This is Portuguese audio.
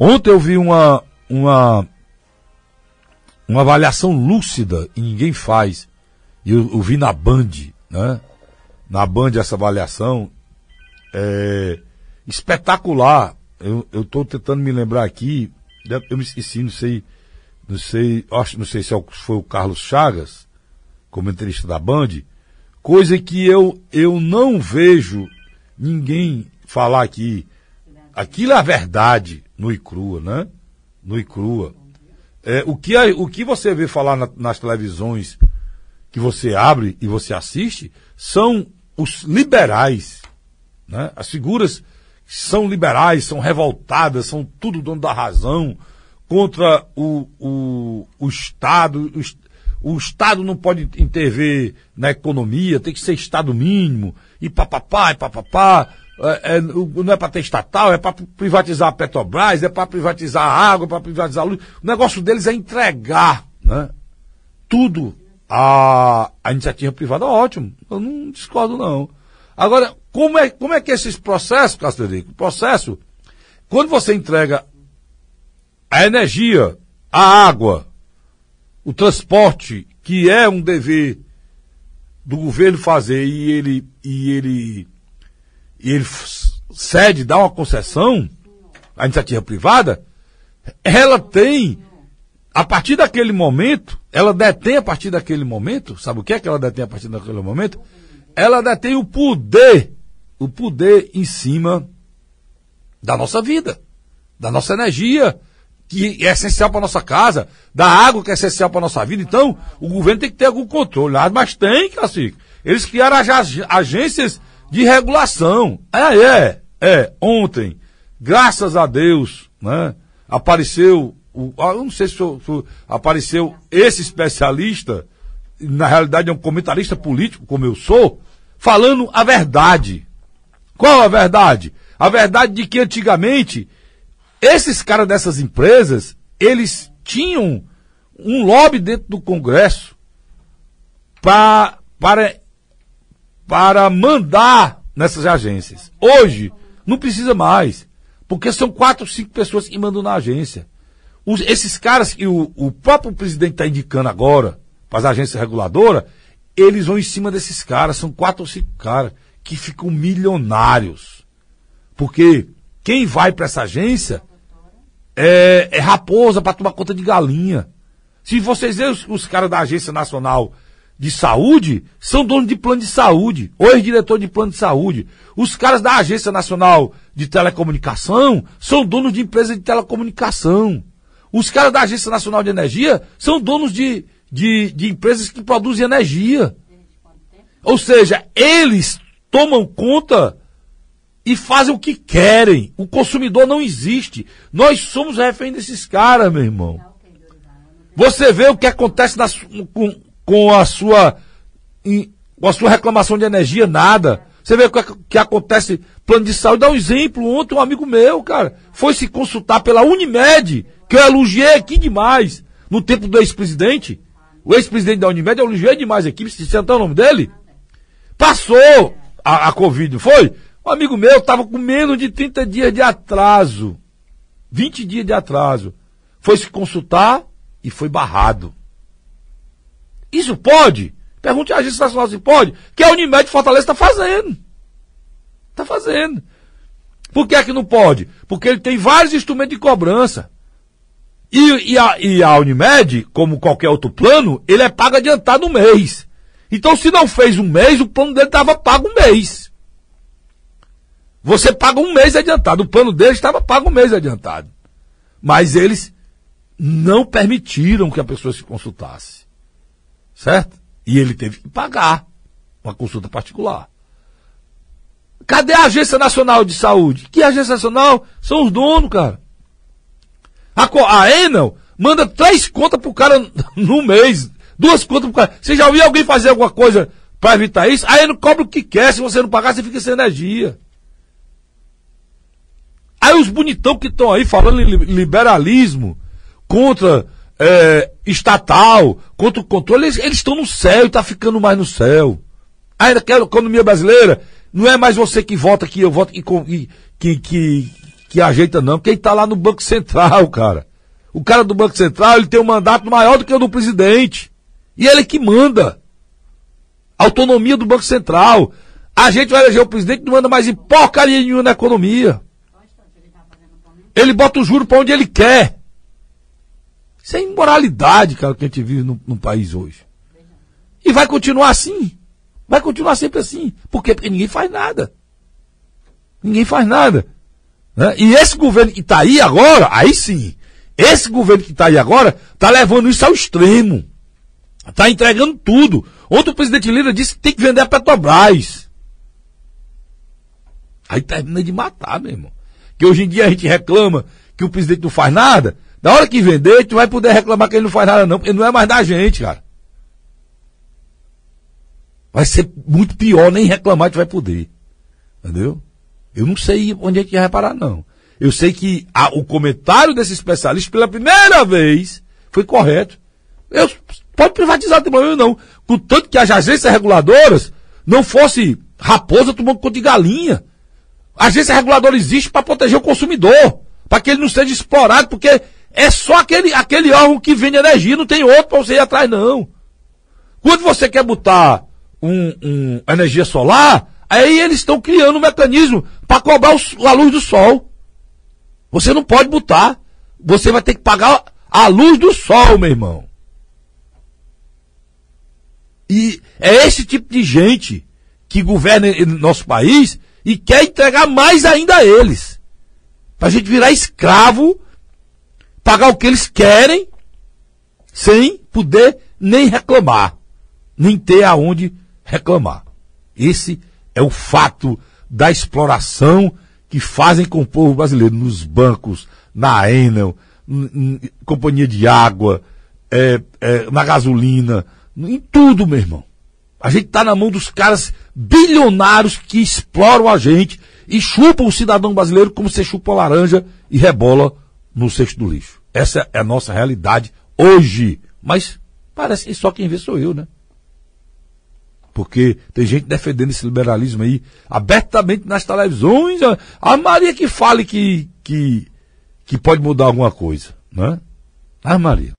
Ontem eu vi uma, uma, uma avaliação lúcida e ninguém faz. Eu, eu vi na Band, né? Na Band essa avaliação é espetacular. Eu estou tentando me lembrar aqui, eu me esqueci, não sei, não sei, acho, não sei se é foi o Carlos Chagas, comentarista da Band, coisa que eu, eu não vejo ninguém falar aqui. Aquilo é a verdade no e crua, né? No e crua. É, o, que, o que você vê falar na, nas televisões que você abre e você assiste são os liberais. Né? As figuras são liberais, são revoltadas, são tudo dono da razão, contra o, o, o Estado. O, o Estado não pode intervir na economia, tem que ser Estado mínimo, e papapá, e papapá. É, é, não é para ter estatal, é para privatizar a Petrobras, é para privatizar a água, é para privatizar a luz. O negócio deles é entregar né, tudo à, à iniciativa privada. Ótimo, eu não discordo não. Agora, como é, como é que esses processos, Casterico, o processo, quando você entrega a energia, a água, o transporte, que é um dever do governo fazer e ele, e ele e ele cede, dá uma concessão à iniciativa privada, ela tem, a partir daquele momento, ela detém a partir daquele momento, sabe o que é que ela detém a partir daquele momento? Ela detém o poder, o poder em cima da nossa vida, da nossa energia, que é essencial para nossa casa, da água que é essencial para nossa vida. Então, o governo tem que ter algum controle, mas tem, Cacique. Eles criaram agências de regulação. É, é, é. Ontem, graças a Deus, né, apareceu, o, ah, eu não sei se, se apareceu esse especialista, na realidade é um comentarista político, como eu sou, falando a verdade. Qual a verdade? A verdade de que antigamente, esses caras dessas empresas, eles tinham um lobby dentro do Congresso pra, para para mandar nessas agências. Hoje, não precisa mais. Porque são quatro, cinco pessoas que mandam na agência. Os, esses caras que o, o próprio presidente está indicando agora, para as agências reguladoras, eles vão em cima desses caras. São quatro ou cinco caras que ficam milionários. Porque quem vai para essa agência é, é raposa para tomar conta de galinha. Se vocês verem os, os caras da Agência Nacional de saúde são donos de plano de saúde, ou ex-diretor de plano de saúde. Os caras da Agência Nacional de Telecomunicação são donos de empresa de telecomunicação. Os caras da Agência Nacional de Energia são donos de, de, de empresas que produzem energia. Ou seja, eles tomam conta e fazem o que querem. O consumidor não existe. Nós somos refém desses caras, meu irmão. Você vê o que acontece nas, com, com a sua, com a sua reclamação de energia, nada. Você vê o que, que acontece, plano de saúde. Dá um exemplo, ontem um amigo meu, cara, foi se consultar pela Unimed, que eu elogiei aqui demais, no tempo do ex-presidente. O ex-presidente da Unimed, eu elogiei demais aqui, se sentar o nome dele. Passou a, a Covid, foi? Um amigo meu estava com menos de 30 dias de atraso. 20 dias de atraso. Foi se consultar e foi barrado. Isso pode? Pergunte à Agência Nacional se pode. Que a Unimed Fortaleza está fazendo. Está fazendo. Por que é que não pode? Porque ele tem vários instrumentos de cobrança. E, e, a, e a Unimed, como qualquer outro plano, ele é pago adiantado um mês. Então, se não fez um mês, o plano dele estava pago um mês. Você paga um mês adiantado. O plano dele estava pago um mês adiantado. Mas eles não permitiram que a pessoa se consultasse. Certo? E ele teve que pagar uma consulta particular. Cadê a Agência Nacional de Saúde? Que Agência Nacional? São os donos, cara. A, a Enel manda três contas pro cara no mês. Duas contas pro cara. Você já ouviu alguém fazer alguma coisa para evitar isso? A Enel cobra o que quer. Se você não pagar, você fica sem energia. Aí os bonitão que estão aí falando em liberalismo contra é, estatal, contra o controle, eles, estão no céu e está ficando mais no céu. Ainda que a economia brasileira não é mais você que vota que eu voto que, que, que, que ajeita, não, ele está lá no Banco Central, cara. O cara do Banco Central, ele tem um mandato maior do que o do presidente. E ele é que manda. Autonomia do Banco Central. A gente vai eleger o presidente não manda mais em porcaria nenhuma na economia. Ele bota o juro para onde ele quer. Isso é imoralidade, cara, que a gente vive no, país hoje. E vai continuar assim. Vai continuar sempre assim. Por quê? Porque ninguém faz nada. Ninguém faz nada. Né? E esse governo que está aí agora, aí sim, esse governo que está aí agora, está levando isso ao extremo. Está entregando tudo. Ontem o presidente Lira disse que tem que vender a Petrobras. Aí termina de matar, meu irmão. Que hoje em dia a gente reclama que o presidente não faz nada. Na hora que vender, tu vai poder reclamar que ele não faz nada, não, porque não é mais da gente, cara. Vai ser muito pior, nem reclamar tu vai poder. Entendeu? Eu não sei onde é que ia reparar, não. Eu sei que a, o comentário desse especialista, pela primeira vez, foi correto. Eu, pode privatizar, não tem problema não. Contanto que as agências reguladoras não fosse raposa tomando conta de galinha. A agência reguladora existe para proteger o consumidor, para que ele não seja explorado, porque é só aquele, aquele órgão que vende energia, não tem outro para você ir atrás, não. Quando você quer botar um, um energia solar, aí eles estão criando um mecanismo para cobrar o, a luz do sol. Você não pode botar. Você vai ter que pagar a luz do sol, meu irmão. E é esse tipo de gente que governa nosso país e quer entregar mais ainda a eles. Para a gente virar escravo, pagar o que eles querem, sem poder nem reclamar, nem ter aonde reclamar. Esse é o fato da exploração que fazem com o povo brasileiro nos bancos, na Enel, companhia de água, é, é, na gasolina, em tudo, meu irmão. A gente está na mão dos caras bilionários que exploram a gente e chupam o cidadão brasileiro como você chupa a laranja e rebola no cesto do lixo. Essa é a nossa realidade hoje. Mas parece que só quem vê sou eu, né? Porque tem gente defendendo esse liberalismo aí abertamente nas televisões. A Maria que fale que, que, que pode mudar alguma coisa, né? A Maria.